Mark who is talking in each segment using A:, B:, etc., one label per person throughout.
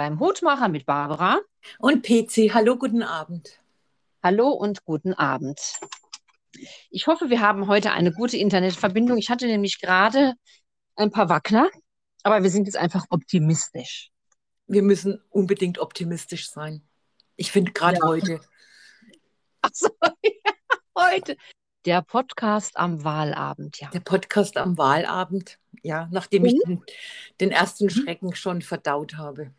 A: beim Hutmacher mit Barbara.
B: Und PC, hallo, guten Abend.
A: Hallo und guten Abend. Ich hoffe, wir haben heute eine gute Internetverbindung. Ich hatte nämlich gerade ein paar Wackler, aber wir sind jetzt einfach optimistisch.
B: Wir müssen unbedingt optimistisch sein. Ich finde gerade ja. heute.
A: Achso, ja, heute. Der Podcast am Wahlabend, ja.
B: Der Podcast am Wahlabend, ja, nachdem ich den, den ersten mhm. Schrecken schon verdaut habe.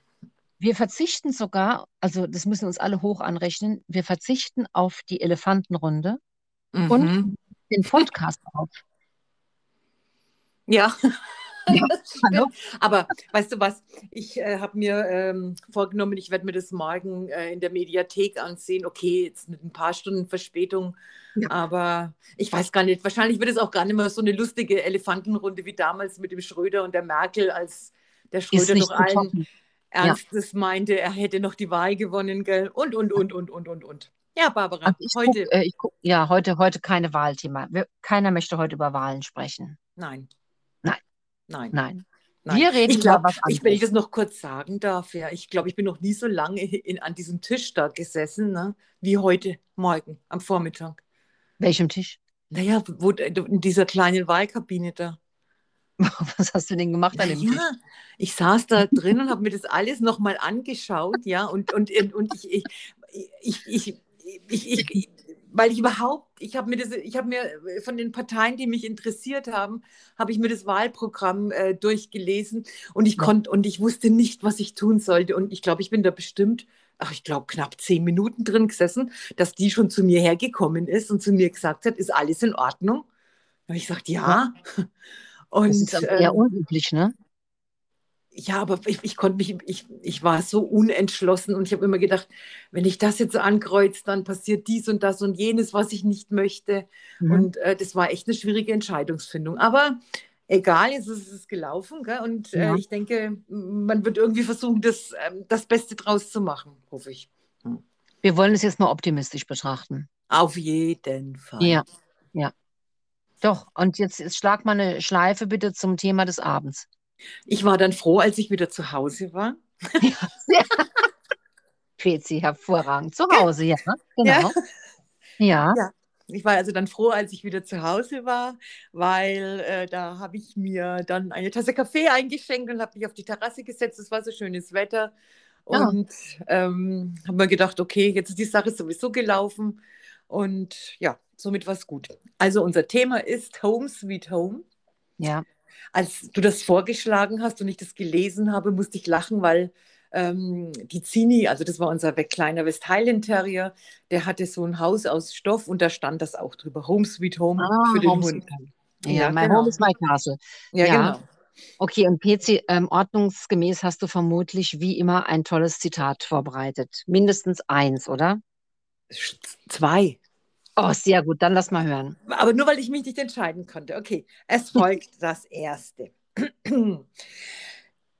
A: Wir verzichten sogar, also das müssen uns alle hoch anrechnen, wir verzichten auf die Elefantenrunde mhm. und den Podcast auf.
B: Ja. Ja, Aber weißt du was? Ich äh, habe mir ähm, vorgenommen, ich werde mir das morgen äh, in der Mediathek ansehen. Okay, jetzt mit ein paar Stunden Verspätung, ja. aber ich weiß gar nicht. Wahrscheinlich wird es auch gar nicht mehr so eine lustige Elefantenrunde wie damals mit dem Schröder und der Merkel, als der Schröder noch allen Ernstes ja. meinte, er hätte noch die Wahl gewonnen, gell? Und, und, und, und, und, und, und. Ja, Barbara,
A: ich heute. Guck, äh, ich guck, ja, heute, heute keine Wahlthema. Wir, keiner möchte heute über Wahlen sprechen.
B: Nein.
A: Nein. Nein. Nein. Wir reden
B: ich glaube, ich, wenn ich das noch kurz sagen darf, ja, ich glaube, ich bin noch nie so lange in, an diesem Tisch da gesessen, ne, wie heute Morgen am Vormittag.
A: Welchem Tisch?
B: Naja, wo, in dieser kleinen Wahlkabine da.
A: Was hast du denn gemacht an dem ja, Tisch?
B: Ich saß da drin und habe mir das alles nochmal angeschaut, ja, und, und, und ich, ich, ich, ich, ich, ich, weil ich überhaupt, ich habe mir das, ich habe mir äh, von den Parteien, die mich interessiert haben, habe ich mir das Wahlprogramm äh, durchgelesen und ich konnte und ich wusste nicht, was ich tun sollte. Und ich glaube, ich bin da bestimmt, ach, ich glaube, knapp zehn Minuten drin gesessen, dass die schon zu mir hergekommen ist und zu mir gesagt hat, ist alles in Ordnung? Und ich sagte, ja.
A: Und, das ist aber eher ähm, unüblich, ne?
B: ja, aber ich, ich konnte mich, ich, ich war so unentschlossen und ich habe immer gedacht, wenn ich das jetzt ankreuze, dann passiert dies und das und jenes, was ich nicht möchte. Mhm. Und äh, das war echt eine schwierige Entscheidungsfindung. Aber egal, jetzt ist es gelaufen. Gell? Und äh, ja. ich denke, man wird irgendwie versuchen, das, äh, das Beste draus zu machen, hoffe ich.
A: Wir wollen es jetzt mal optimistisch betrachten.
B: Auf jeden Fall.
A: Ja, ja. Doch, und jetzt, jetzt schlag mal eine Schleife bitte zum Thema des Abends.
B: Ich war dann froh, als ich wieder zu Hause war.
A: Ja. Fezi, hervorragend. Zu Hause, ja. Genau.
B: Ja. ja. ja. Ich war also dann froh, als ich wieder zu Hause war, weil äh, da habe ich mir dann eine Tasse Kaffee eingeschenkt und habe mich auf die Terrasse gesetzt. Es war so schönes Wetter. Und ja. ähm, habe mir gedacht, okay, jetzt ist die Sache sowieso gelaufen. Und ja, somit war es gut. Also unser Thema ist Home Sweet Home.
A: Ja
B: als du das vorgeschlagen hast und ich das gelesen habe, musste ich lachen, weil ähm, die Zini, also das war unser kleiner West Highland Terrier, der hatte so ein Haus aus Stoff und da stand das auch drüber, Home Sweet Home
A: ah,
B: für den
A: Home
B: Hund.
A: Ja, ja mein genau. Home is my castle.
B: Ja, ja. genau.
A: Okay, und PC, ähm, ordnungsgemäß hast du vermutlich wie immer ein tolles Zitat vorbereitet. Mindestens eins, oder?
B: Zwei.
A: Oh, sehr gut, dann lass mal hören.
B: Aber nur weil ich mich nicht entscheiden konnte. Okay, es folgt das erste.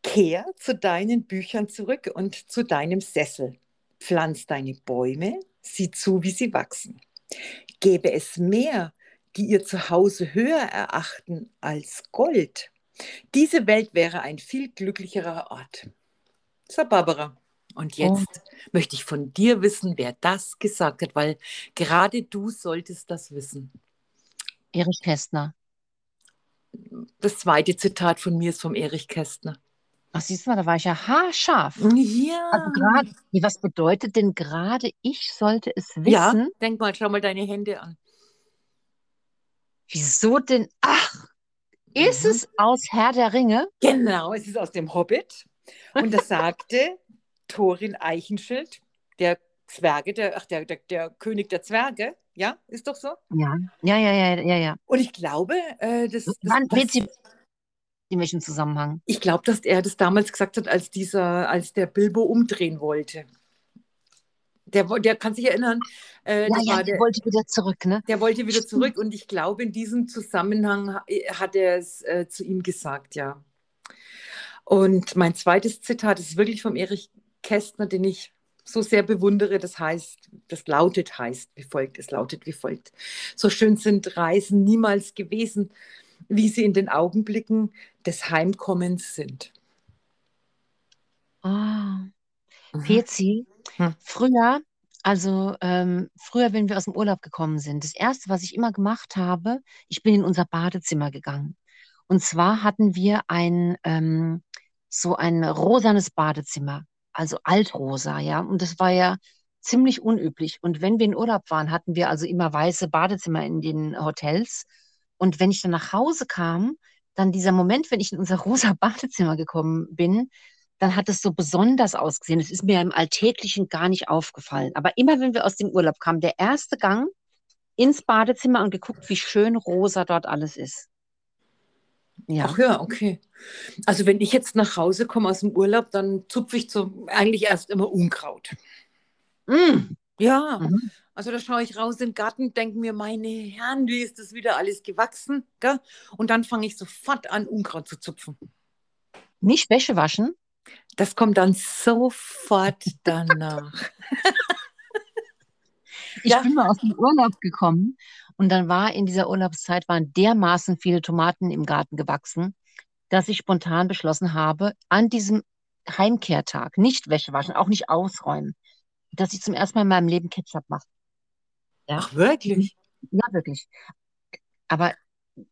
B: Kehr zu deinen Büchern zurück und zu deinem Sessel. Pflanz deine Bäume, sieh zu, wie sie wachsen. Gäbe es mehr, die ihr Zuhause höher erachten als Gold. Diese Welt wäre ein viel glücklicherer Ort. So, Barbara. Und jetzt oh. möchte ich von dir wissen, wer das gesagt hat, weil gerade du solltest das wissen.
A: Erich Kästner.
B: Das zweite Zitat von mir ist vom Erich Kästner.
A: Ach, siehst du mal, da war ich ja haarscharf.
B: Ja.
A: Also gerade, was bedeutet denn gerade, ich sollte es wissen?
B: Ja, denk mal, schau mal deine Hände an.
A: Wieso denn? Ach, ist mhm. es aus Herr der Ringe?
B: Genau, es ist aus dem Hobbit. Und das sagte, Thorin Eichenschild, der Zwerge, der, ach, der, der, der König der Zwerge, ja, ist doch so?
A: Ja, ja, ja, ja, ja. ja.
B: Und ich glaube, äh, das, das,
A: Wann das, in welchem Zusammenhang?
B: Ich glaube, dass er das damals gesagt hat, als dieser, als der Bilbo umdrehen wollte. Der, der kann sich erinnern.
A: Äh, ja, ja, der, der, wollte wieder zurück, ne?
B: Der wollte wieder zurück und ich glaube, in diesem Zusammenhang hat er es äh, zu ihm gesagt, ja. Und mein zweites Zitat ist wirklich vom Erich Kästner, den ich so sehr bewundere. Das heißt, das lautet heißt wie folgt, es lautet wie folgt. So schön sind Reisen niemals gewesen, wie sie in den Augenblicken des Heimkommens sind.
A: Ah,
B: Mhm.
A: Pezi,
B: Hm.
A: früher, also ähm, früher, wenn wir aus dem Urlaub gekommen sind, das Erste, was ich immer gemacht habe, ich bin in unser Badezimmer gegangen. Und zwar hatten wir ein ähm, so ein rosanes Badezimmer, also altrosa, ja. Und das war ja ziemlich unüblich. Und wenn wir in Urlaub waren, hatten wir also immer weiße Badezimmer in den Hotels. Und wenn ich dann nach Hause kam, dann dieser Moment, wenn ich in unser rosa Badezimmer gekommen bin, dann hat es so besonders ausgesehen. Es ist mir im Alltäglichen gar nicht aufgefallen. Aber immer, wenn wir aus dem Urlaub kamen, der erste Gang ins Badezimmer und geguckt, wie schön rosa dort alles ist. Ja.
B: Ach ja, okay. Also wenn ich jetzt nach Hause komme aus dem Urlaub, dann zupfe ich zum, eigentlich erst immer Unkraut.
A: Mm.
B: Ja,
A: Mhm.
B: also da schaue ich raus in den Garten, denke mir, meine Herren, wie ist das wieder alles gewachsen? Gell? Und dann fange ich sofort an, Unkraut zu zupfen.
A: Nicht Wäsche waschen.
B: Das kommt dann sofort danach.
A: Ich
B: Ja.
A: bin mal aus dem Urlaub gekommen und dann war in dieser Urlaubszeit waren dermaßen viele Tomaten im Garten gewachsen, dass ich spontan beschlossen habe, an diesem Heimkehrtag nicht Wäsche waschen, auch nicht ausräumen, dass ich zum ersten Mal in meinem Leben Ketchup mache. Ja.
B: Ach, wirklich?
A: Ja, wirklich. Aber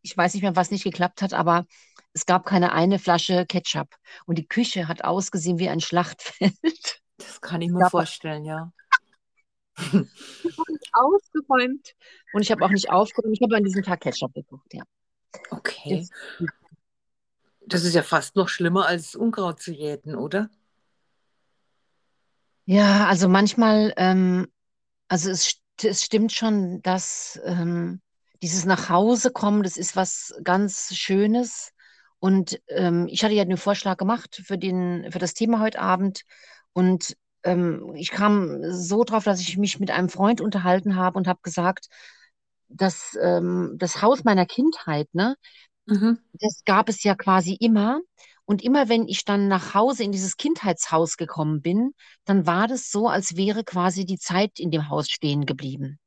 A: ich weiß nicht mehr, was nicht geklappt hat, aber es gab keine eine Flasche Ketchup. Und die Küche hat ausgesehen wie ein Schlachtfeld.
B: Das kann ich mir
A: Ja.
B: vorstellen, ja.
A: Ausgeräumt. Und ich habe auch nicht aufgeräumt. Ich habe an diesem Tag Ketchup gekocht, ja.
B: Okay. Das ist ja fast noch schlimmer als Unkraut zu jäten, oder?
A: Ja, also manchmal, ähm, also es, es stimmt schon, dass ähm, dieses Nachhausekommen, das ist was ganz Schönes. Und ähm, ich hatte ja den Vorschlag gemacht für den, für das Thema heute Abend. Und ähm, ich kam so drauf, dass ich mich mit einem Freund unterhalten habe und habe gesagt, dass ähm, das Haus meiner Kindheit, ne,
B: Mhm.
A: das gab es ja quasi immer. Und immer wenn ich dann nach Hause in dieses Kindheitshaus gekommen bin, dann war das so, als wäre quasi die Zeit in dem Haus stehen geblieben.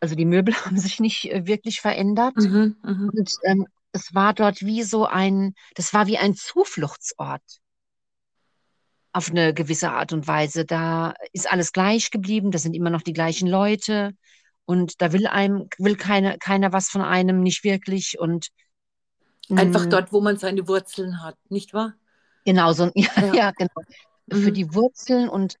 A: Also die Möbel haben sich nicht äh, wirklich verändert.
B: Mhm. Mhm.
A: Und ähm, es war dort wie so ein, das war wie ein Zufluchtsort auf eine gewisse Art und Weise. Da ist alles gleich geblieben, da sind immer noch die gleichen Leute und da will einem, will keine, keiner was von einem, nicht wirklich. Und
B: Einfach
A: mh,
B: dort, wo man seine Wurzeln hat, nicht wahr?
A: Genau, so, ja,
B: Ja.
A: ja, genau. Für
B: Mhm.
A: die Wurzeln und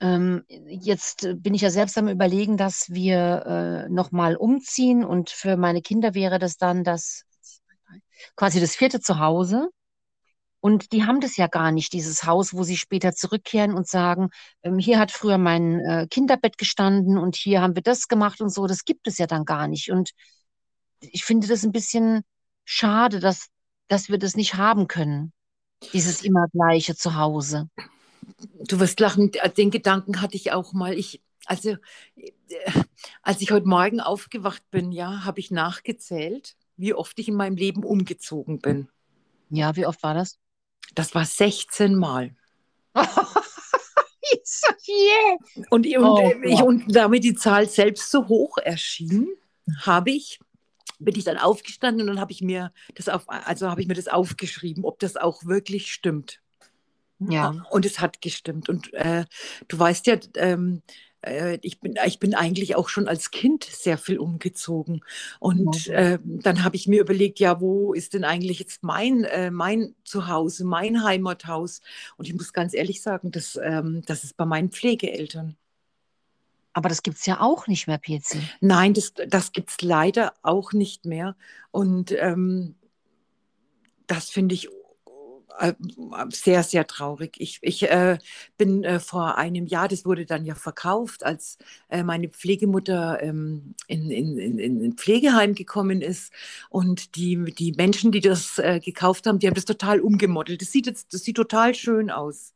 A: ähm, jetzt bin ich ja selbst am Überlegen, dass wir äh, nochmal umziehen und für meine Kinder wäre das dann das quasi das vierte Zuhause. Und die haben das ja gar nicht, dieses Haus, wo sie später zurückkehren und sagen, ähm, hier hat früher mein äh, Kinderbett gestanden und hier haben wir das gemacht und so. Das gibt es ja dann gar nicht. Und ich finde das ein bisschen schade, dass, dass wir das nicht haben können, dieses immer gleiche Zuhause.
B: Du wirst lachen, den Gedanken hatte ich auch mal. Ich, also, äh, als ich heute Morgen aufgewacht bin, ja, habe ich nachgezählt, wie oft ich in meinem Leben umgezogen bin.
A: Ja, wie oft war das?
B: Das war 16 Mal.
A: so viel.
B: Und, und,
A: Oh
B: äh, ich, und damit die Zahl selbst so hoch erschien, habe ich, bin ich dann aufgestanden und dann habe ich mir das auf, also habe ich mir das aufgeschrieben, ob das auch wirklich stimmt.
A: Ja,
B: Und es hat gestimmt. Und äh, du weißt ja, ähm, äh, ich, bin, ich bin eigentlich auch schon als Kind sehr viel umgezogen. Und
A: Ja.
B: äh, dann habe ich mir überlegt, ja, wo ist denn eigentlich jetzt mein, äh, mein Zuhause, mein Heimathaus? Und ich muss ganz ehrlich sagen, das, ähm, das ist bei meinen Pflegeeltern.
A: aber das gibt es ja auch nicht mehr, PC.
B: Nein, das, das gibt es leider auch nicht mehr. Und ähm, das finde ich äh, sehr, sehr traurig. Ich, ich äh, bin äh, vor einem Jahr, das wurde dann ja verkauft, als äh, meine Pflegemutter ähm, in, in, in, in ein Pflegeheim gekommen ist. Und die, die Menschen, die das äh, gekauft haben, die haben das total umgemodelt. Das sieht, jetzt, das sieht total schön aus.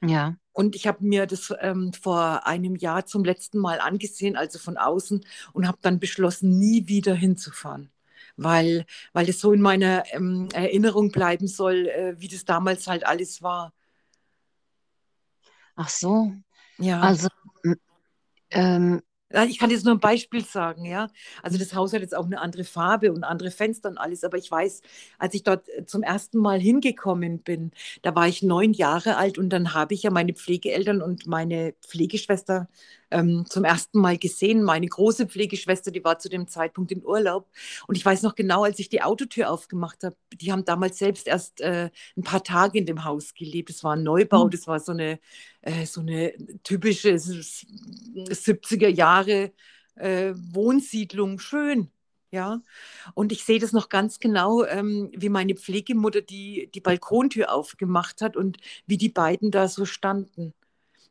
A: Ja,
B: Und ich habe mir das ähm, vor einem Jahr zum letzten Mal angesehen, also von außen, und habe dann beschlossen, nie wieder hinzufahren. Weil, weil es so in meiner ähm, Erinnerung bleiben soll, äh, wie das damals halt alles war.
A: ach so.
B: Ja,
A: Also, ähm,
B: Ich kann jetzt nur ein Beispiel sagen, ja. Also das Haus hat jetzt auch eine andere Farbe und andere Fenster und alles, aber ich weiß, als ich dort äh, zum ersten Mal hingekommen bin, da war ich neun Jahre alt und dann habe ich ja meine Pflegeeltern und meine Pflegeschwester ähm, zum ersten Mal gesehen. Meine große Pflegeschwester, die war zu dem Zeitpunkt im Urlaub. Und ich weiß noch genau, als ich die Autotür aufgemacht habe, die haben damals selbst erst äh, ein paar Tage in dem Haus gelebt. Es war ein Neubau, mhm. das war so eine, äh, so eine typische 70er Jahre äh, Wohnsiedlung. Schön. Ja, und ich sehe das noch ganz genau, ähm, wie meine Pflegemutter die, die Balkontür aufgemacht hat und wie die beiden da so standen.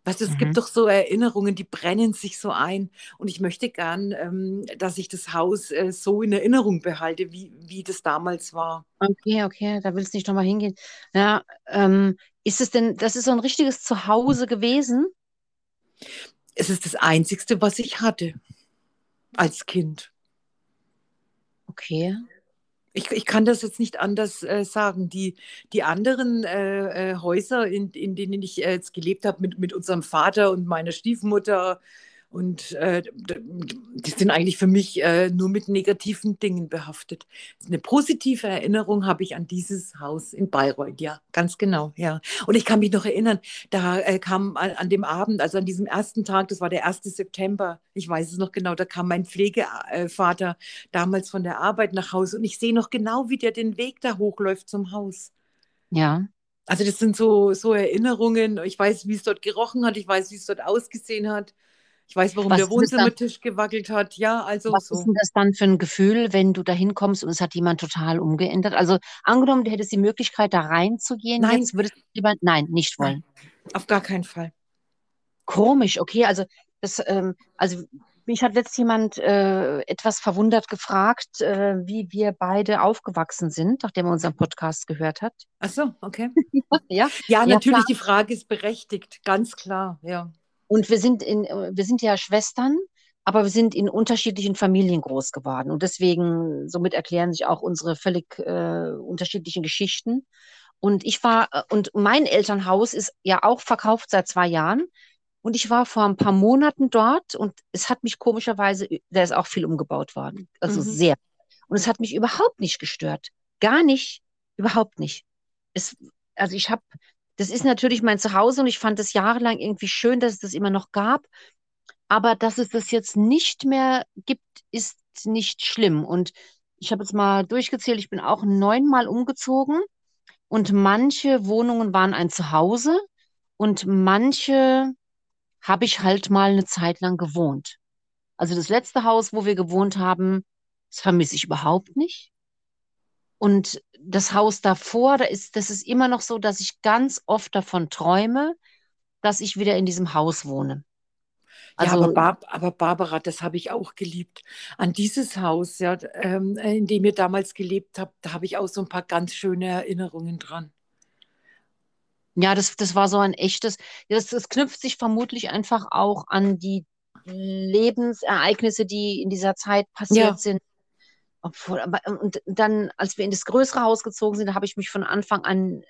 B: Weißt du, es mhm. gibt doch so Erinnerungen, die brennen sich so ein. Und ich möchte gern, ähm, dass ich das Haus äh, so in Erinnerung behalte, wie, wie das damals war.
A: Okay, okay, da willst du nicht nochmal hingehen. Ja, ähm, ist es denn, das ist so ein richtiges Zuhause gewesen?
B: Es ist das Einzigste, was ich hatte als Kind.
A: Okay
B: ich, ich kann das jetzt nicht anders äh, sagen. Die, die anderen äh, äh Häuser, in, in denen ich äh, jetzt gelebt habe, mit, mit unserem Vater und meiner Stiefmutter und äh, die sind eigentlich für mich äh, nur mit negativen Dingen behaftet. Eine positive Erinnerung habe ich an dieses Haus in Bayreuth, ja, ganz genau, ja. Und ich kann mich noch erinnern, da äh, kam an, an, dem Abend, also an diesem ersten Tag, das war der 1. September, ich weiß es noch genau, da kam mein Pflegevater damals von der Arbeit nach Hause und ich sehe noch genau, wie der den Weg da hochläuft zum Haus.
A: Ja.
B: Also das sind so, so Erinnerungen. Ich weiß, wie es dort gerochen hat, ich weiß, wie es dort ausgesehen hat. Ich weiß, warum was der Wohnzimmertisch gewackelt hat. Ja, also
A: was
B: so.
A: ist denn das dann für ein Gefühl, wenn du da hinkommst und es hat jemand total umgeändert? Also angenommen, du hättest die Möglichkeit, da reinzugehen,
B: nein.
A: jetzt würdest du lieber, nein, nicht wollen.
B: Auf gar keinen Fall.
A: Komisch, okay, also das, ähm, also mich hat letzt jemand äh, etwas verwundert gefragt, äh, wie wir beide aufgewachsen sind, nachdem er unseren Podcast gehört hat.
B: Ach so, okay.
A: ja,
B: ja, natürlich, ja, die Frage ist berechtigt, ganz klar, ja.
A: Und wir sind in, wir sind ja Schwestern, aber wir sind in unterschiedlichen Familien groß geworden. Und deswegen, somit erklären sich auch unsere völlig äh, unterschiedlichen Geschichten. Und ich war, äh, und mein Elternhaus ist ja auch verkauft seit zwei Jahren. Und ich war vor ein paar Monaten dort und es hat mich komischerweise, da ist auch viel umgebaut worden. Also mhm. sehr. Und es hat mich überhaupt nicht gestört. Gar nicht. Überhaupt nicht. Es, also ich habe das ist natürlich mein Zuhause und ich fand es jahrelang irgendwie schön, dass es das immer noch gab. Aber dass es das jetzt nicht mehr gibt, ist nicht schlimm. Und ich habe jetzt mal durchgezählt, ich bin auch neunmal umgezogen und manche Wohnungen waren ein Zuhause und manche habe ich halt mal eine Zeit lang gewohnt. Also das letzte Haus, wo wir gewohnt haben, das vermisse ich überhaupt nicht. Und das Haus davor, da ist, das ist immer noch so, dass ich ganz oft davon träume, dass ich wieder in diesem Haus wohne.
B: Also, ja, aber, Bar aber Barbara, das habe ich auch geliebt. An dieses Haus, ja, ähm, in dem ihr damals gelebt habt, da habe ich auch so ein paar ganz schöne Erinnerungen dran.
A: Ja, das, das war so ein echtes, das, das knüpft sich vermutlich einfach auch an die Lebensereignisse, die in dieser Zeit passiert ja. sind. Obwohl, aber, ähm, und dann, als wir in das größere Haus gezogen sind, habe ich mich von Anfang an,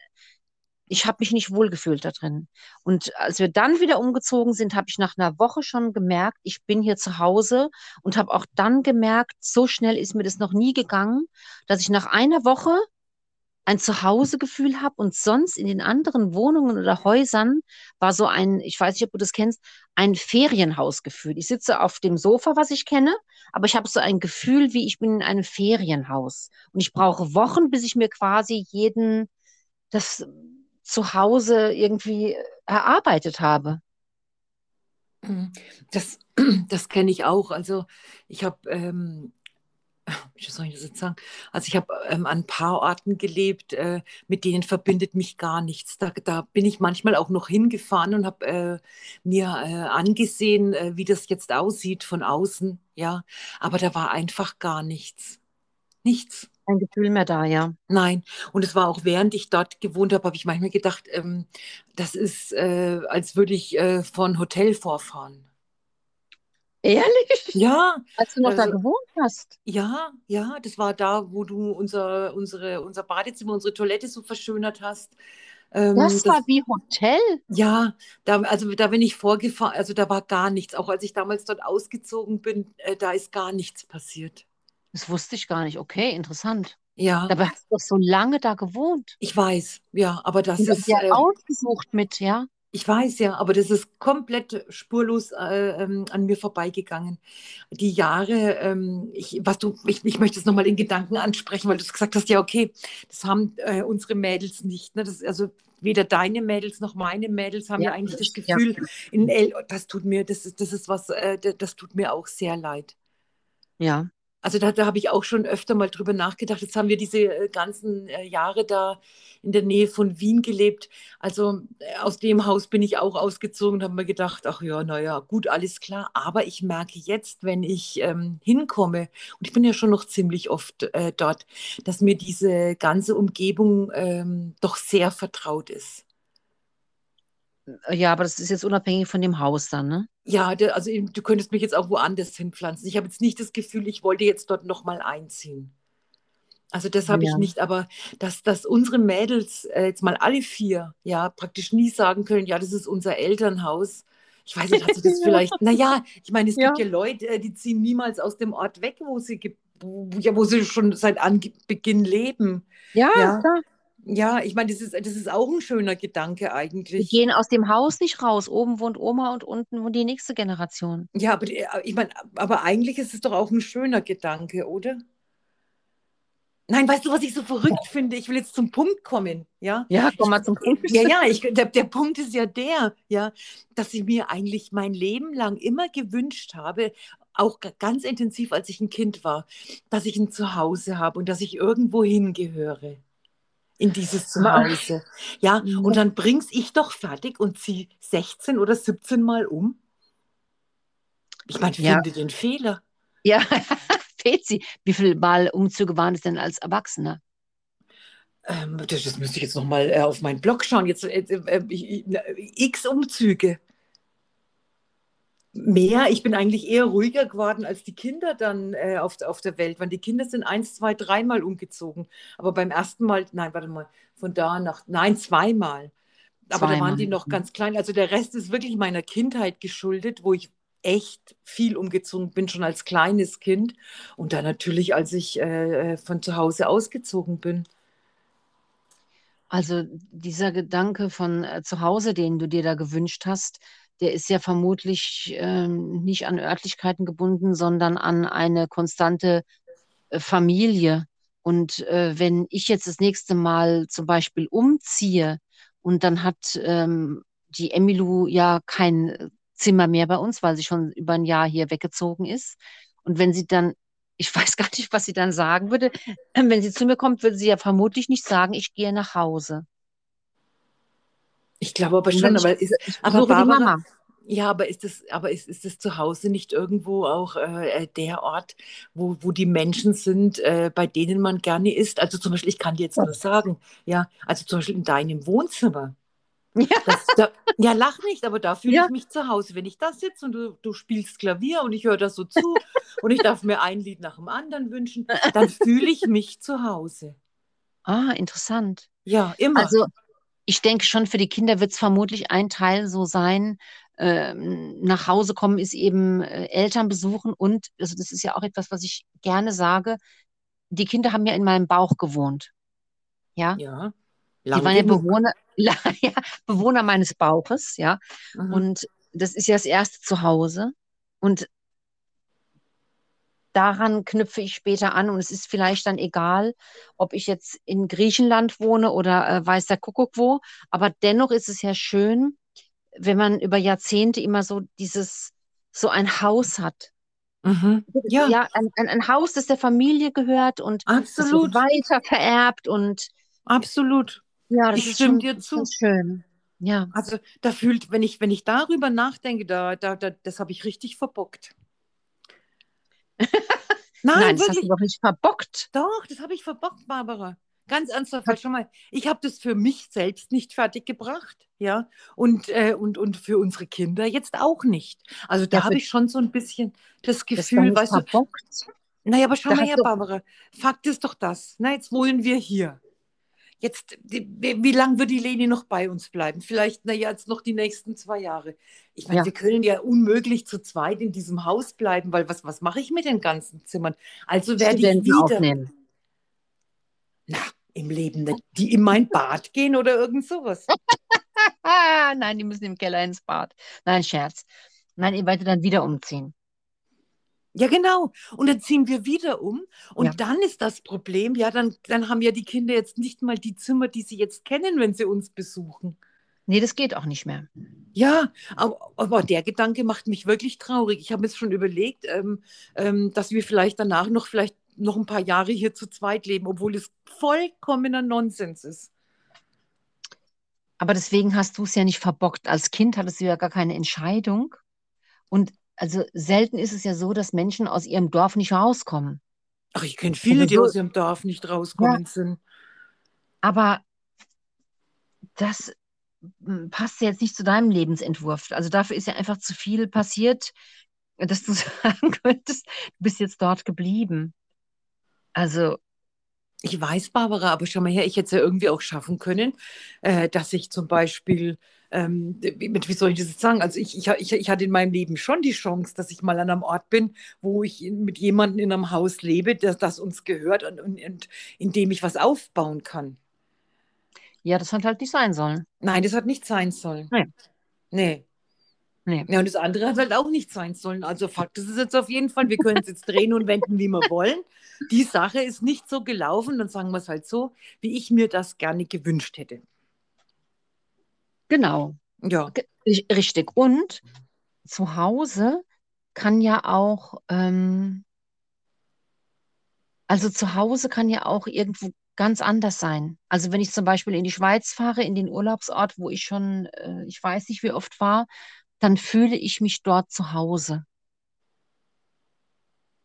A: ich habe mich nicht wohlgefühlt da drin. Und als wir dann wieder umgezogen sind, habe ich nach einer Woche schon gemerkt, ich bin hier zu Hause und habe auch dann gemerkt, so schnell ist mir das noch nie gegangen, dass ich nach einer Woche ein Zuhausegefühl habe und sonst in den anderen Wohnungen oder Häusern war so ein, ich weiß nicht, ob du das kennst, ein Ferienhausgefühl. Ich sitze auf dem Sofa, was ich kenne, aber ich habe so ein Gefühl, wie ich bin in einem Ferienhaus. Und ich brauche Wochen, bis ich mir quasi jeden das Zuhause irgendwie erarbeitet habe.
B: Das, das kenne ich auch. Also ich habe ähm, wie soll ich das jetzt sagen? Also ich habe ähm, an ein paar Orten gelebt, äh, mit denen verbindet mich gar nichts. Da, da bin ich manchmal auch noch hingefahren und habe äh, mir äh, angesehen, äh, wie das jetzt aussieht von außen. Ja, aber da war einfach gar nichts. Nichts.
A: Kein Gefühl mehr da, ja.
B: Nein. Und es war auch während ich dort gewohnt habe, habe ich manchmal gedacht, ähm, das ist, äh, als würde ich äh, von Hotel vorfahren.
A: Ehrlich?
B: Ja.
A: Als du noch also, da gewohnt hast?
B: Ja, ja, das war da, wo du unser, unsere, unser Badezimmer, unsere Toilette so verschönert hast. Ähm,
A: Das war wie Hotel.
B: ja, da, also da bin ich vorgefahren, also da war gar nichts. Auch als ich damals dort ausgezogen bin, äh, da ist gar nichts passiert.
A: Das wusste ich gar nicht. Okay, interessant.
B: Ja,
A: Dabei hast du doch so lange da gewohnt.
B: ich weiß, ja, aber das
A: Und das
B: ist,
A: ja
B: äh,
A: ausgesucht mit, ja.
B: Ich weiß ja, aber das ist komplett spurlos äh, ähm, an mir vorbeigegangen. Die Jahre, ähm, ich, was du, ich, ich möchte es nochmal in Gedanken ansprechen, weil du es gesagt hast, ja, okay, das haben äh, unsere Mädels nicht. Ne? Das, also weder deine Mädels noch meine Mädels haben ja,
A: Ja,
B: eigentlich das
A: ja.
B: Gefühl, in El das tut mir, das ist, das ist was, äh, das tut mir auch sehr leid.
A: Ja.
B: Also da, da habe ich auch schon öfter mal drüber nachgedacht. Jetzt haben wir diese äh, ganzen äh, Jahre da in der Nähe von Wien gelebt. Also äh, aus dem Haus bin ich auch ausgezogen und habe mir gedacht, ach ja, naja, gut, alles klar. Aber ich merke jetzt, wenn ich ähm, hinkomme, und ich bin ja schon noch ziemlich oft äh, dort, dass mir diese ganze Umgebung ähm, doch sehr vertraut ist.
A: Ja, aber das ist jetzt unabhängig von dem Haus dann, ne?
B: Ja, der, also du könntest mich jetzt auch woanders hinpflanzen. Ich habe jetzt nicht das Gefühl, ich wollte jetzt dort nochmal einziehen. Also das habe ich
A: Ja.
B: nicht, aber dass, dass unsere Mädels äh, jetzt mal alle vier, ja, praktisch nie sagen können, ja, das ist unser Elternhaus. Ich weiß nicht, hast du das vielleicht, naja, ich meine, es
A: Ja.
B: gibt ja Leute, äh, die ziehen niemals aus dem Ort weg, wo sie, ja, wo sie schon seit Anbeginn leben.
A: Ja,
B: Ja.
A: klar.
B: Ja, ich meine, das ist, das ist auch ein schöner Gedanke
A: Die
B: eigentlich.
A: gehen aus dem Haus nicht raus. Oben wohnt Oma und unten wohnt die nächste Generation.
B: Ja, aber die- ich meine, aber eigentlich ist es doch auch ein schöner Gedanke, oder? Nein, weißt du, was ich so verrückt finde? Ich will jetzt zum Punkt kommen, ja?
A: Ja, komm mal zum Punkt.
B: Ja, ja, ich, der, der Punkt ist ja der, ja, dass ich mir eigentlich mein Leben lang immer gewünscht habe, auch ganz intensiv, als ich ein Kind war, dass ich ein Zuhause habe und dass ich irgendwo hingehöre. In dieses Zuhause. Ja,
A: Ja.
B: und dann bring's ich doch fertig und zieh 16 oder 17 Mal um. Ich meine,
A: Ja.
B: finde den Fehler.
A: Ja, Fezi. Wie viele Mal Umzüge waren es denn als Erwachsener?
B: Ähm, das, das müsste ich jetzt nochmal äh, auf meinen Blog schauen. Jetzt äh, äh, ich- x Umzüge. Mehr, ich bin eigentlich eher ruhiger geworden als die Kinder dann äh, auf, auf der Welt, weil die Kinder sind eins, zwei, dreimal umgezogen. Aber beim ersten Mal, nein, warte mal, von da nach, nein, zweimal. Aber da waren die
A: Zweimal.
B: noch ganz klein. Also der Rest ist wirklich meiner Kindheit geschuldet, wo ich echt viel umgezogen bin, schon als kleines Kind. Und dann natürlich, als ich äh, von zu Hause ausgezogen bin.
A: Also dieser Gedanke von äh, zu Hause, den du dir da gewünscht hast, der ist ja vermutlich ähm, nicht an Örtlichkeiten gebunden, sondern an eine konstante äh, Familie. Und äh, wenn ich jetzt das nächste Mal zum Beispiel umziehe und dann hat ähm, die Emilu ja kein Zimmer mehr bei uns, weil sie schon über ein Jahr hier weggezogen ist. Und wenn sie dann, ich weiß gar nicht, was sie dann sagen würde, wenn sie zu mir kommt, würde sie ja vermutlich nicht sagen, ich gehe nach Hause.
B: Ich glaube aber schon,
A: ich,
B: aber ist, aber Barbara, ja, aber ist das, aber ist, ist das Zuhause nicht irgendwo auch äh, der Ort, wo, wo die Menschen sind, äh, bei denen man gerne ist? Also zum Beispiel, ich kann dir jetzt nur sagen, ja, also zum Beispiel in deinem Wohnzimmer.
A: Ja,
B: Das, da, ja, lach nicht, aber da fühle
A: ja.
B: ich mich zu Hause. Wenn ich da sitze und du, du spielst Klavier und ich höre das so zu und ich darf mir ein Lied nach dem anderen wünschen, dann fühle ich mich zu Hause.
A: Ah, interessant.
B: Ja, immer.
A: Also ich denke schon, für die Kinder wird es vermutlich ein Teil so sein, ähm, nach Hause kommen ist eben äh, Eltern besuchen und, also das ist ja auch etwas, was ich gerne sage, die Kinder haben ja in meinem Bauch gewohnt. Ja,
B: Ja,
A: die waren ja. Bewohner, ja, Bewohner meines Bauches, ja.
B: Mhm.
A: Und das ist ja das erste Zuhause. Und daran knüpfe ich später an. Und es ist vielleicht dann egal, ob ich jetzt in Griechenland wohne oder äh, weiß der Kuckuck wo. Aber dennoch ist es ja schön, wenn man über Jahrzehnte immer so dieses, so ein Haus hat.
B: Mhm. Ja,
A: Ja, ein, ein, ein Haus, das der Familie gehört und
B: absolut,
A: weiter vererbt. Und
B: absolut.
A: ja, das
B: Ich
A: ist
B: stimme
A: schon
B: dir
A: das ist
B: zu.
A: schön. Ja.
B: Also da fühlt, wenn ich, wenn ich darüber nachdenke, da, da, da, das habe ich richtig verbockt. Nein,
A: Nein, das hast
B: wirklich.
A: du doch nicht verbockt.
B: Doch, das habe ich verbockt, Barbara. Ganz ernsthaft, weil schon mal, ich habe das für mich selbst nicht fertiggebracht, ja, und, äh, und, und für unsere Kinder jetzt auch nicht. Also da
A: Ja,
B: habe ich schon so ein bisschen das
A: das
B: Gefühl,
A: nicht
B: weißt du,
A: verbockt.
B: naja, aber schau
A: Da
B: mal
A: hast
B: her,
A: du,
B: Barbara, Fakt ist doch das, na, jetzt wohnen wir hier. Jetzt, wie, wie lange wird die Leni noch bei uns bleiben? Vielleicht, naja, jetzt noch die nächsten zwei Jahre. Ich meine,
A: Ja.
B: wir können ja unmöglich zu zweit in diesem Haus bleiben, weil was, was mache ich mit den ganzen Zimmern? Also werde ich wieder,
A: aufnehmen.
B: na, im Leben nicht, die in mein Bad gehen oder irgend sowas.
A: Nein, die müssen im Keller ins Bad. Nein, Scherz. Nein, ihr werdet dann wieder umziehen.
B: Ja, genau. Und dann ziehen wir wieder um. Und
A: Ja.
B: dann ist das Problem, ja, dann, dann haben ja die Kinder jetzt nicht mal die Zimmer, die sie jetzt kennen, wenn sie uns besuchen.
A: Nee, das geht auch nicht mehr.
B: Ja, aber, aber der Gedanke macht mich wirklich traurig. Ich habe jetzt schon überlegt, ähm, ähm, dass wir vielleicht danach noch vielleicht noch ein paar Jahre hier zu zweit leben, obwohl es vollkommener Nonsens ist.
A: Aber deswegen hast du es ja nicht verbockt. Als Kind hattest du ja gar keine Entscheidung. Und also selten ist es ja so, dass Menschen aus ihrem Dorf nicht rauskommen.
B: Ach, ich kenne viele, die aus ihrem Dorf nicht rauskommen sind.
A: Aber das mm, passt ja jetzt nicht zu deinem Lebensentwurf. Also dafür ist ja einfach zu viel passiert, dass du sagen könntest, du bist jetzt dort geblieben. Also,
B: Ich weiß, Barbara, aber schau mal her, ich hätte es ja irgendwie auch schaffen können, äh, dass ich zum Beispiel, ähm, wie, mit- wie soll ich das jetzt sagen? Also ich, ich, ich, ich hatte in meinem Leben schon die Chance, dass ich mal an einem Ort bin, wo ich mit jemandem in einem Haus lebe, das, das uns gehört und, und, und in dem ich was aufbauen kann.
A: ja, das hat halt nicht sein sollen.
B: Nein, das hat nicht sein sollen.
A: Nee.
B: Nee.
A: Nee.
B: Ja, und das andere hat halt auch nicht sein sollen. Also Fakt ist es jetzt auf jeden Fall, wir können es jetzt drehen und wenden, wie wir wollen. Die Sache ist nicht so gelaufen, dann sagen wir es halt so, wie ich mir das gerne gewünscht hätte.
A: Genau.
B: Ja.
A: Richtig. Und zu Hause kann ja auch, ähm, also zu Hause kann ja auch irgendwo ganz anders sein. Also wenn ich zum Beispiel in die Schweiz fahre, in den Urlaubsort, wo ich schon, äh, ich weiß nicht wie oft war, dann fühle ich mich dort zu Hause,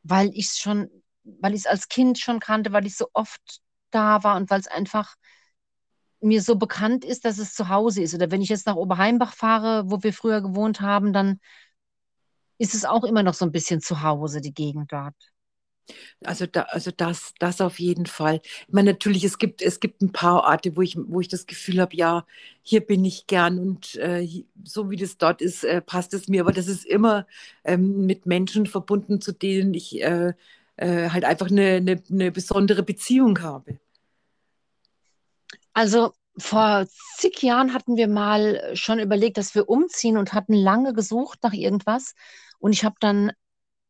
A: weil ich es schon, weil ich es als Kind schon kannte, weil ich so oft da war und weil es einfach mir so bekannt ist, dass es zu Hause ist. Oder wenn ich jetzt nach Oberheimbach fahre, wo wir früher gewohnt haben, dann ist es auch immer noch so ein bisschen zu Hause, die Gegend dort.
B: Also, da, also das, das auf jeden Fall. Ich meine, natürlich, es gibt, es gibt ein paar Orte, wo ich, wo ich das Gefühl habe, ja, hier bin ich gern und äh, so wie das dort ist, äh, passt es mir. Aber das ist immer ähm, mit Menschen verbunden, zu denen ich äh, äh, halt einfach eine, eine, eine besondere Beziehung habe.
A: Also vor zig Jahren hatten wir mal schon überlegt, dass wir umziehen und hatten lange gesucht nach irgendwas. Und ich habe dann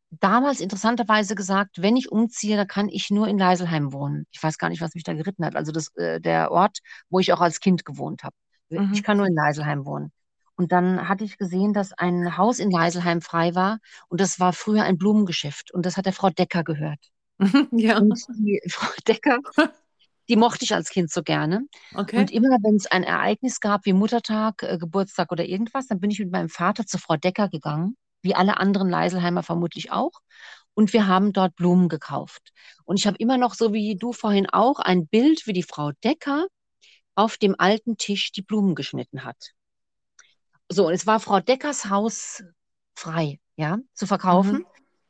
A: damals interessanterweise gesagt, wenn ich umziehe, dann kann ich nur in Leiselheim wohnen. Ich weiß gar nicht, was mich da geritten hat. Also das, äh, der Ort, wo ich auch als Kind gewohnt habe.
B: Mhm.
A: Ich kann nur in Leiselheim wohnen. Und dann hatte ich gesehen, dass ein Haus in Leiselheim frei war. Und das war früher ein Blumengeschäft. Und das hat der Frau Decker gehört.
B: ja,
A: Und die Frau Decker, die mochte ich als Kind so gerne.
B: okay.
A: Und immer, wenn es ein Ereignis gab, wie Muttertag, äh, Geburtstag oder irgendwas, dann bin ich mit meinem Vater zu Frau Decker gegangen, wie alle anderen Leiselheimer vermutlich auch. Und wir haben dort Blumen gekauft. Und ich habe immer noch, so wie du vorhin auch, ein Bild, wie die Frau Decker auf dem alten Tisch die Blumen geschnitten hat. So, und es war Frau Deckers Haus frei, ja, zu verkaufen.
B: Mhm.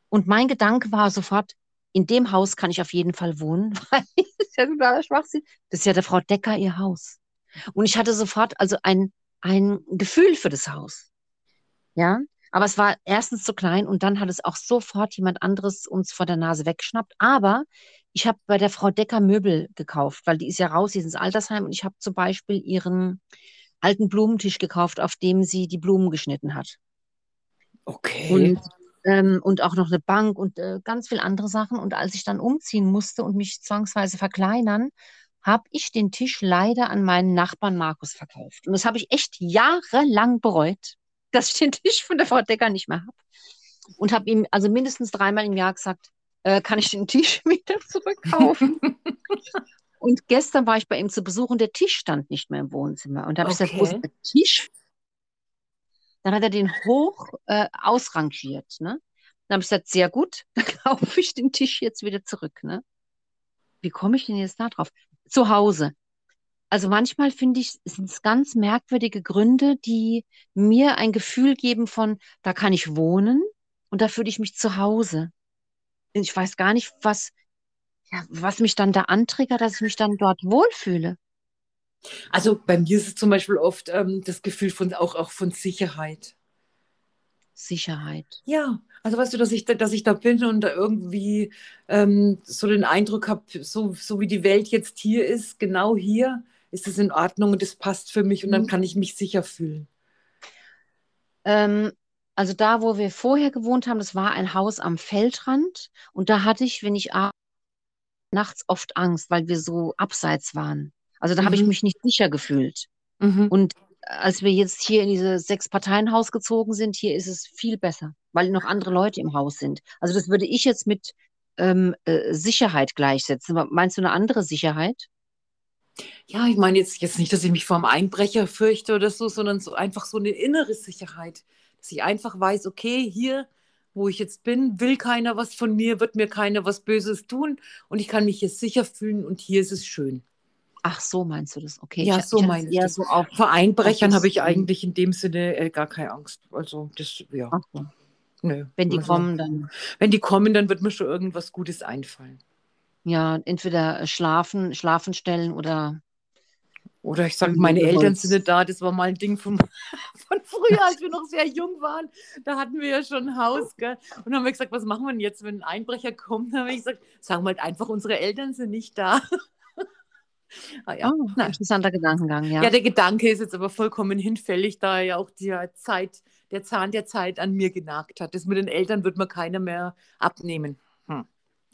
A: Und mein Gedanke war sofort, in dem Haus kann ich auf jeden Fall wohnen, weil das ist ja totaler Schwachsinn. Das ist ja der Frau Decker ihr Haus. Und ich hatte sofort also ein, ein Gefühl für das Haus. Ja, aber es war erstens zu klein und dann hat es auch sofort jemand anderes uns vor der Nase weggeschnappt. Aber ich habe bei der Frau Decker Möbel gekauft, weil die ist ja raus, sie ist ins Altersheim und ich habe zum Beispiel ihren alten Blumenttisch gekauft, auf dem sie die Blumen geschnitten hat.
B: Okay.
A: Und, ähm, und auch noch eine Bank und äh, ganz viel andere Sachen. Und als ich dann umziehen musste und mich zwangsweise verkleinern, habe ich den Tisch leider an meinen Nachbarn Markus verkauft. Und das habe ich echt jahrelang bereut, dass ich den Tisch von der Frau Decker nicht mehr habe. Und habe ihm also mindestens dreimal im Jahr gesagt, äh, kann ich den Tisch wieder zurückkaufen? und gestern war ich bei ihm zu Besuch und der Tisch stand nicht mehr im Wohnzimmer. Und da habe ich gesagt, wo ist
B: Okay.
A: der Tisch? Dann hat er den hoch äh, ausrangiert. Ne? Dann habe ich gesagt, sehr gut, dann kaufe ich den Tisch jetzt wieder zurück. Ne? Wie komme ich denn jetzt da drauf? Zu Hause. Also manchmal finde ich, sind es ganz merkwürdige Gründe, die mir ein Gefühl geben von, da kann ich wohnen und da fühle ich mich zu Hause. Ich weiß gar nicht, was, ja, was mich dann da antriggert, dass ich mich dann dort wohlfühle.
B: Also bei mir ist es zum Beispiel oft ähm, das Gefühl von auch, auch von Sicherheit.
A: Sicherheit.
B: Ja, also weißt du, dass ich da, dass ich da bin und da irgendwie ähm, so den Eindruck habe, so, so wie die Welt jetzt hier ist, genau hier, ist es in Ordnung und es passt für mich und dann
A: Mhm.
B: kann ich mich sicher fühlen.
A: Ähm, also da, wo wir vorher gewohnt haben, das war ein Haus am Feldrand und da hatte ich, wenn ich nachts oft Angst, weil wir so abseits waren. Also da habe ich
B: Mhm.
A: mich nicht sicher gefühlt.
B: Mhm.
A: Und als wir jetzt hier in dieses Sechs-Parteien-Haus gezogen sind, hier ist es viel besser, weil noch andere Leute im Haus sind. Also das würde ich jetzt mit ähm, äh, Sicherheit gleichsetzen. Meinst du eine andere Sicherheit?
B: Ja, ich meine jetzt, jetzt nicht, dass ich mich vor einem Einbrecher fürchte oder so, sondern so einfach so eine innere Sicherheit, dass ich einfach weiß, okay, hier, wo ich jetzt bin, will keiner was von mir, wird mir keiner was Böses tun und ich kann mich hier sicher fühlen und hier ist es schön.
A: Ach, so meinst du das? Okay.
B: Ja,
A: ich,
B: so
A: ich eher
B: das.
A: so auf.
B: Vor Einbrechern habe ich eigentlich in dem Sinne äh, gar keine Angst. Also das, ja,
A: Ach so.
B: nö.
A: Wenn die
B: Also,
A: kommen, dann
B: wenn die kommen, dann wird mir schon irgendwas Gutes einfallen.
A: Ja, entweder schlafen, schlafen stellen oder
B: Oder ich sage, meine Eltern sind nicht da. Das war mal ein Ding von, von früher, als wir noch sehr jung waren. Da hatten wir ja schon ein Haus. Gell? Und dann haben wir gesagt, was machen wir denn jetzt, wenn ein Einbrecher kommt? Dann habe ich gesagt, sagen wir halt einfach, unsere Eltern sind nicht da. ah, ja.
A: Oh, interessanter Gedankengang, ja.
B: ja, der Gedanke ist jetzt aber vollkommen hinfällig, da ja auch die Zeit, der Zahn der Zeit an mir genagt hat. Das mit den Eltern wird mir keiner mehr abnehmen. Hm.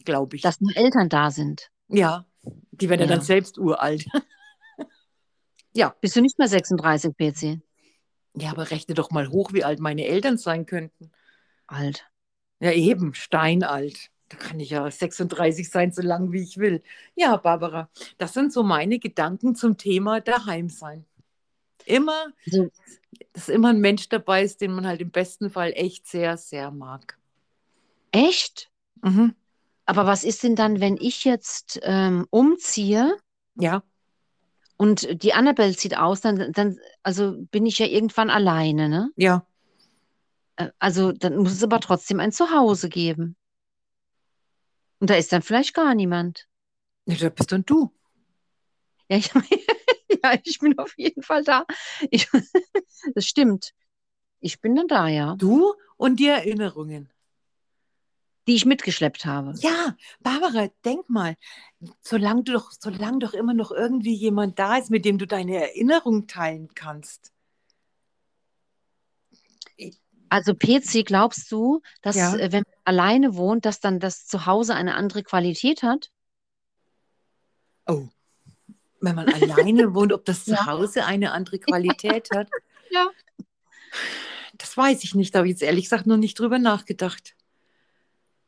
B: Glaube ich.
A: Dass nur Eltern da sind.
B: ja, die werden ja.
A: Ja.
B: dann selbst uralt. ja.
A: Bist du nicht mehr 36, PC?
B: Ja, aber rechne doch mal hoch, wie alt meine Eltern sein könnten.
A: Alt.
B: Ja, eben, steinalt. Da kann ich ja 36 sein, so lang wie ich will. Ja, Barbara, das sind so meine Gedanken zum Thema daheim sein. Immer,
A: Also,
B: dass immer ein Mensch dabei ist, den man halt im besten Fall echt sehr, sehr mag.
A: echt?
B: Mhm.
A: Aber was ist denn dann, wenn ich jetzt ähm, umziehe
B: Ja,
A: und die Annabelle zieht aus, dann, dann also bin ich ja irgendwann alleine, ne?
B: ja.
A: Äh, Also dann muss es aber trotzdem ein Zuhause geben. Und da ist dann vielleicht gar niemand.
B: ja da bist dann du.
A: Ja, ich, ja, ich bin auf jeden Fall da. Ich, das stimmt. Ich bin dann da, ja.
B: Du und die Erinnerungen.
A: Die ich mitgeschleppt habe.
B: Ja, Barbara, denk mal, solange du doch, solange doch immer noch irgendwie jemand da ist, mit dem du deine Erinnerung teilen kannst.
A: Also PC, glaubst du, dass
B: Ja.
A: äh, wenn man alleine wohnt, dass dann das Zuhause eine andere Qualität hat?
B: Oh, wenn man alleine wohnt, ob das
A: Ja.
B: Zuhause eine andere Qualität hat,
A: Ja.
B: das weiß ich nicht. Da habe ich jetzt ehrlich gesagt noch nicht drüber nachgedacht.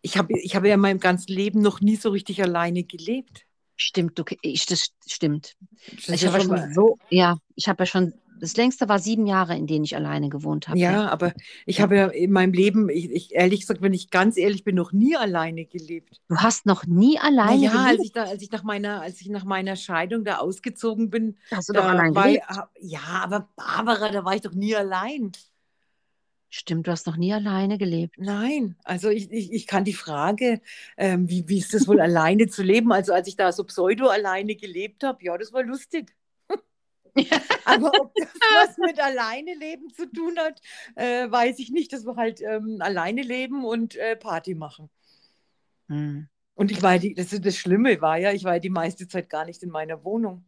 B: Ich habe, ich habe ja in meinem ganzen Leben noch nie so richtig alleine gelebt.
A: Stimmt, du, ich, das stimmt.
B: Das
A: Ich
B: ja
A: habe schon so, ja, ich habe ja schon, das längste war sieben Jahre, in denen ich alleine gewohnt habe.
B: ja, aber ich habe ja in meinem Leben, ich, ich, ehrlich gesagt, wenn ich ganz ehrlich bin, noch nie alleine gelebt.
A: Du hast noch nie alleine
B: ja, als
A: gelebt.
B: ich da, als ich nach meiner, als ich nach meiner Scheidung da ausgezogen bin,
A: Hast du doch
B: da
A: allein
B: war,
A: gelebt.
B: ja, aber Barbara, da war ich doch nie allein.
A: Stimmt, du hast noch nie alleine gelebt.
B: Nein, also ich, ich, ich kann die Frage, ähm, wie, wie ist das wohl alleine zu leben? Also als ich da so pseudo alleine gelebt habe, ja, das war lustig. Aber ob das was mit alleine leben zu tun hat, äh, weiß ich nicht. Das war halt ähm, alleine leben und äh, Party machen.
A: Hm.
B: Und ich war die, das, das Schlimme war ja, ich war ja die meiste Zeit gar nicht in meiner Wohnung.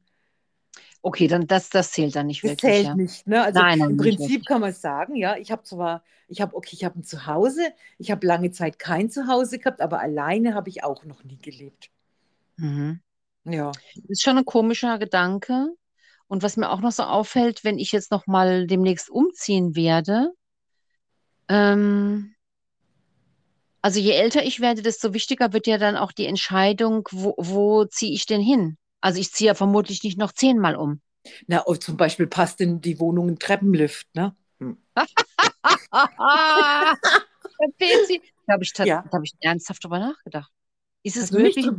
A: Okay, dann das, das zählt dann nicht
B: Das
A: wirklich.
B: zählt
A: ja.
B: nicht. Ne? Also
A: Nein, nein,
B: im Prinzip kann man sagen, ja, ich habe zwar, ich habe, okay, ich habe ein Zuhause, ich habe lange Zeit kein Zuhause gehabt, aber alleine habe ich auch noch nie gelebt.
A: Mhm.
B: Ja.
A: Ist schon ein komischer Gedanke. Und was mir auch noch so auffällt, wenn ich jetzt noch mal demnächst umziehen werde, ähm, also je älter ich werde, desto wichtiger wird ja dann auch die Entscheidung, wo, wo ziehe ich denn hin? Also ich ziehe ja vermutlich nicht noch zehnmal um.
B: Na, oh, zum Beispiel passt in die Wohnung ein Treppenlift, ne? Hm.
A: Da habe ich,
B: Ja.
A: hab ich ernsthaft drüber nachgedacht. Ist es
B: nicht
A: möglich?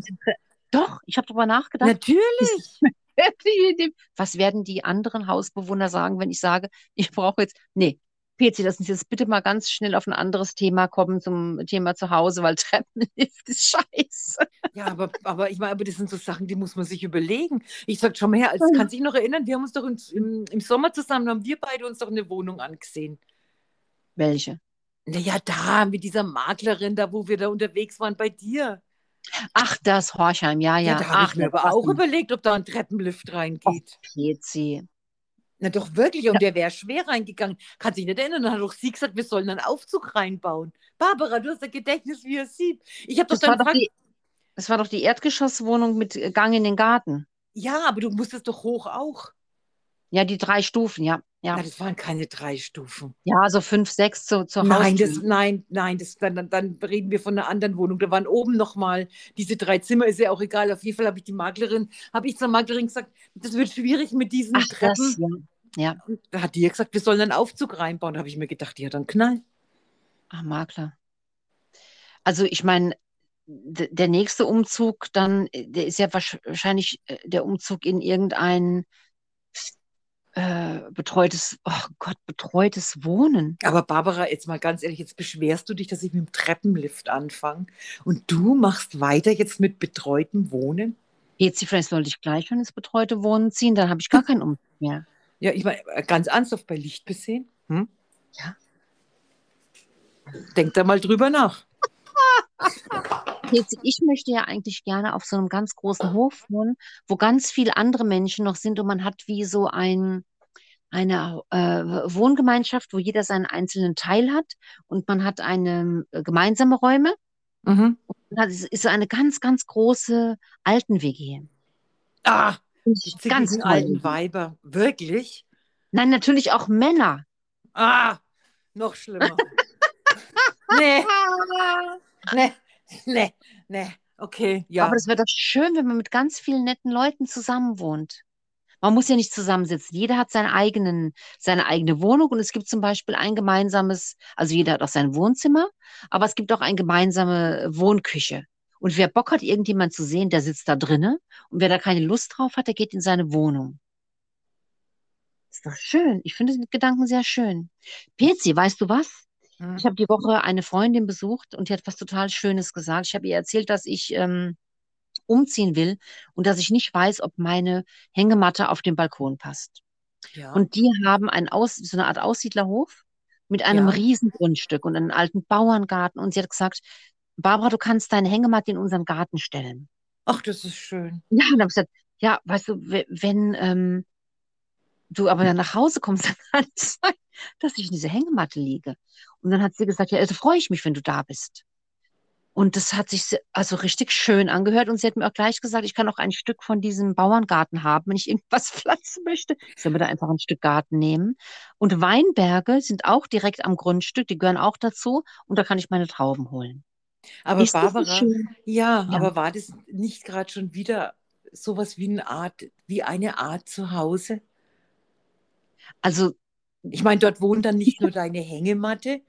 A: Doch, ich habe drüber nachgedacht.
B: Natürlich.
A: Was werden die anderen Hausbewohner sagen, wenn ich sage, ich brauche jetzt. Nee, PC, lass uns jetzt bitte mal ganz schnell auf ein anderes Thema kommen, zum Thema zu Hause, weil Treppenlift ist scheiße.
B: Ja, aber, aber ich meine, aber das sind so Sachen, die muss man sich überlegen. Ich sag schon mal her, als kann sich noch erinnern, wir haben uns doch im, im, im Sommer zusammen, haben wir beide uns doch eine Wohnung angesehen.
A: Welche?
B: Naja, da mit dieser Maklerin, da wo wir da unterwegs waren bei dir.
A: Ach, das Horchheim, ja, ja.
B: Ja, da habe
A: Ach,
B: ich mir aber auch überlegt, ob da ein Treppenlift reingeht.
A: PC.
B: Na doch wirklich, und der wäre schwer reingegangen. Kann sich nicht erinnern, dann hat doch sie gesagt, wir sollen einen Aufzug reinbauen. Barbara, du hast ein Gedächtnis wie ein Sieb. Ich habe doch dann gefragt,
A: das war doch die Erdgeschosswohnung mit Gang in den Garten.
B: ja, aber du musstest doch hoch auch.
A: Ja, die drei Stufen, ja. Ja,
B: Na, das waren keine drei Stufen.
A: ja so fünf, sechs zu, zur
B: Nein,
A: Haustür.
B: das, nein, nein, das, dann, dann, reden wir von einer anderen Wohnung. Da waren oben nochmal diese drei Zimmer, ist ja auch egal. Auf jeden Fall habe ich die Maklerin, habe ich zur Maklerin gesagt, das wird schwierig mit diesen
A: Ach,
B: Treppen.
A: das, ja. ja.
B: Da hat die ja gesagt, wir sollen einen Aufzug reinbauen. Da habe ich mir gedacht, ja, dann knall.
A: Ach, Makler. Also ich meine, der nächste Umzug dann, äh, der ist ja wahrsch- wahrscheinlich äh, der Umzug in irgendein äh, betreutes, oh Gott, betreutes Wohnen.
B: Aber Barbara, jetzt mal ganz ehrlich, jetzt beschwerst du dich, dass ich mit dem Treppenlift anfange und du machst weiter jetzt mit betreutem Wohnen?
A: Jetzt vielleicht sollte ich gleich schon ins betreute Wohnen ziehen, dann habe ich gar keinen Umzug mehr.
B: Ja, ich meine, ganz ernsthaft bei Licht besehen. Hm?
A: Ja.
B: Denk da mal drüber nach.
A: Jetzt, ich möchte ja eigentlich gerne auf so einem ganz großen Hof wohnen, wo ganz viele andere Menschen noch sind und man hat wie so ein, eine äh, Wohngemeinschaft, wo jeder seinen einzelnen Teil hat und man hat eine äh, gemeinsame Räume.
B: Mhm.
A: Das ist so eine ganz, ganz große Alten-WG.
B: Ah, die
A: Ganz
B: alten Weiber. Wirklich?
A: Nein, natürlich auch Männer.
B: Ah, noch schlimmer. nee, nee, nee, nee. Okay, ja.
A: Aber das wäre doch schön, wenn man mit ganz vielen netten Leuten zusammen wohnt. Man muss ja nicht zusammensitzen. Jeder hat seinen eigenen, seine eigene Wohnung und es gibt zum Beispiel ein gemeinsames, also jeder hat auch sein Wohnzimmer, aber es gibt auch eine gemeinsame Wohnküche. Und wer Bock hat, irgendjemand zu sehen, der sitzt da drinnen. Und wer da keine Lust drauf hat, der geht in seine Wohnung. Ist doch schön. Ich finde den Gedanken sehr schön. Pezi, weißt du was?
B: Hm.
A: Ich habe die Woche eine Freundin besucht und die hat was total Schönes gesagt. Ich habe ihr erzählt, dass ich ähm, umziehen will und dass ich nicht weiß, ob meine Hängematte auf den Balkon passt.
B: ja.
A: Und die haben ein Aus, so eine Art Aussiedlerhof mit einem
B: Ja.
A: riesen Grundstück und einem alten Bauerngarten. Und sie hat gesagt, Barbara, du kannst deine Hängematte in unseren Garten stellen.
B: Ach, das ist schön.
A: Ja, und dann habe ich gesagt, ja, weißt du, we- wenn ähm, du aber dann nach Hause kommst, dann kann es sein, dass ich in dieser Hängematte liege. Und dann hat sie gesagt, ja, also freue ich mich, wenn du da bist. Und das hat sich also richtig schön angehört. Und sie hat mir auch gleich gesagt, ich kann auch ein Stück von diesem Bauerngarten haben, wenn ich irgendwas pflanzen möchte. Ich soll mir da einfach ein Stück Garten nehmen. Und Weinberge sind auch direkt am Grundstück, die gehören auch dazu. Und da kann ich meine Trauben holen.
B: Aber
A: Ist
B: Barbara, ja,
A: Ja.
B: aber war das nicht gerade schon wieder sowas wie eine Art, wie eine Art Zuhause?
A: Also
B: Ich meine, dort wohnt dann nicht nur deine Hängematte,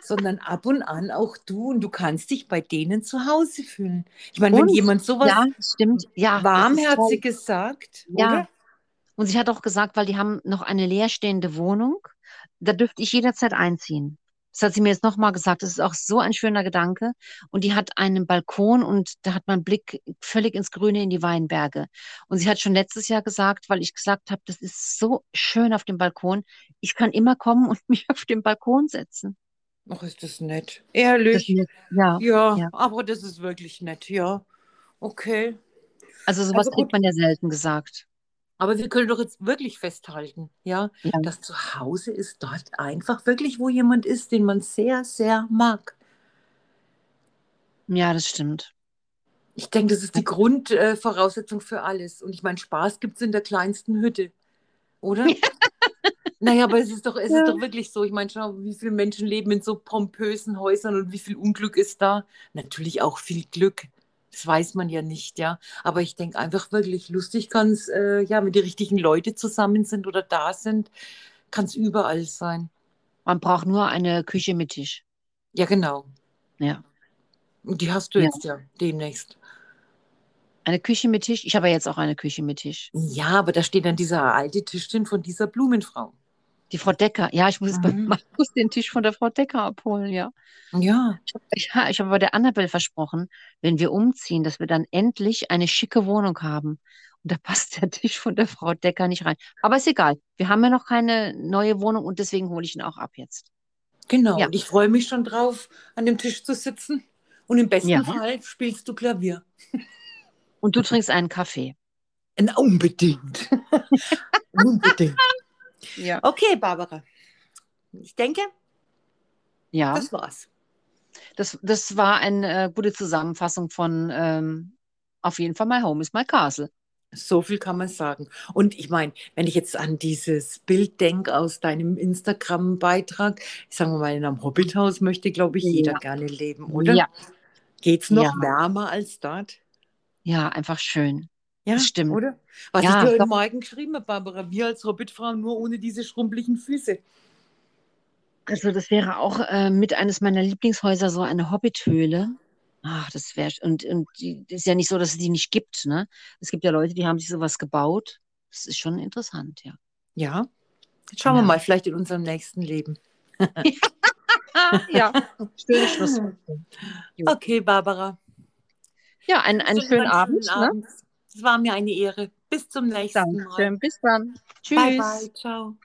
B: sondern ab und an auch du und du kannst dich bei denen zu Hause fühlen. Ich meine, wenn jemand sowas
A: ja, stimmt. Ja.
B: Warmherziges sagt,
A: Ja.
B: oder?
A: Und sie hat auch gesagt, weil die haben noch eine leerstehende Wohnung, da dürfte ich jederzeit einziehen. Das hat sie mir jetzt nochmal gesagt. Das ist auch so ein schöner Gedanke. Und die hat einen Balkon und da hat man Blick völlig ins Grüne in die Weinberge. Und sie hat schon letztes Jahr gesagt, weil ich gesagt habe, das ist so schön auf dem Balkon. Ich kann immer kommen und mich auf den Balkon setzen.
B: Ach, ist das nett.
A: Das,
B: Ehrlich.
A: ja,
B: Ja,
A: ja.
B: aber das ist wirklich nett, ja. Okay.
A: also sowas
B: Also
A: kriegt man ja selten gesagt.
B: Aber wir können doch jetzt wirklich festhalten, ja,
A: Ja.
B: das Zuhause ist dort einfach wirklich, wo jemand ist, den man sehr, sehr mag.
A: Ja, das stimmt.
B: Ich denke, das ist die Grundvoraussetzung äh, für alles. Und ich meine, Spaß gibt es in der kleinsten Hütte, oder? Naja, aber es ist doch, es
A: Ja.
B: ist doch wirklich so. Ich meine, schau, wie viele Menschen leben in so pompösen Häusern und wie viel Unglück ist da? Natürlich auch viel Glück. Das weiß man ja nicht, ja. Aber ich denke einfach wirklich, lustig kann es, äh, ja, wenn die richtigen Leute zusammen sind oder da sind, kann es überall sein.
A: Man braucht nur eine Küche mit Tisch.
B: Ja, genau.
A: Ja.
B: Und die hast du
A: Ja.
B: jetzt ja demnächst.
A: Eine Küche mit Tisch. Ich habe ja jetzt auch eine Küche mit Tisch.
B: Ja, aber da steht dann dieser alte Tisch drin von dieser Blumenfrau.
A: Die Frau Decker. Ja, ich muss jetzt bei
B: Mhm.
A: Markus den Tisch von der Frau Decker abholen, ja.
B: Ja,
A: Ich habe ja, ich hab bei der Annabelle versprochen, wenn wir umziehen, dass wir dann endlich eine schicke Wohnung haben. Und da passt der Tisch von der Frau Decker nicht rein. Aber ist egal. Wir haben ja noch keine neue Wohnung und deswegen hole ich ihn auch ab jetzt.
B: genau.
A: Ja.
B: Und ich freue mich schon drauf, an dem Tisch zu sitzen. Und im besten
A: Ja.
B: Fall spielst du Klavier.
A: Und du trinkst einen Kaffee.
B: Unbedingt. unbedingt.
A: Ja.
B: Okay, Barbara. Ich denke,
A: Ja,
B: das war's.
A: das, das war eine äh, gute Zusammenfassung von ähm, auf jeden Fall My Home is My Castle.
B: So viel kann man sagen. Und ich meine, wenn ich jetzt an dieses Bild denke aus deinem Instagram-Beitrag, sagen wir mal, in einem Hobbithaus möchte, glaube ich, jeder
A: Ja.
B: gerne leben, oder?
A: Ja,
B: Geht's noch
A: Ja.
B: wärmer als dort?
A: ja, einfach schön.
B: Ja,
A: Das stimmt.
B: oder? Was
A: Ja,
B: ich dir heute Morgen geschrieben habe, Barbara, wir als Hobbitfrauen nur ohne diese schrumpeligen Füße.
A: Also das wäre auch äh, mit eines meiner Lieblingshäuser so eine Hobbithöhle. Ach, das wäre und und die das ist ja nicht so, dass es die nicht gibt, ne? Es gibt ja Leute, die haben sich sowas gebaut. Das ist schon interessant, ja.
B: Ja. Jetzt schauen wir
A: Ja.
B: mal, vielleicht in unserem nächsten Leben.
A: ja, schönes Schluss.
B: Okay, Barbara.
A: Ja, einen, einen schönen
B: einem
A: Abend.
B: schönen
A: Ne?
B: Abend. Es war mir eine Ehre. Bis zum nächsten Mal.
A: Dankeschön. Bis dann. Tschüss.
B: Bye, bye. Ciao.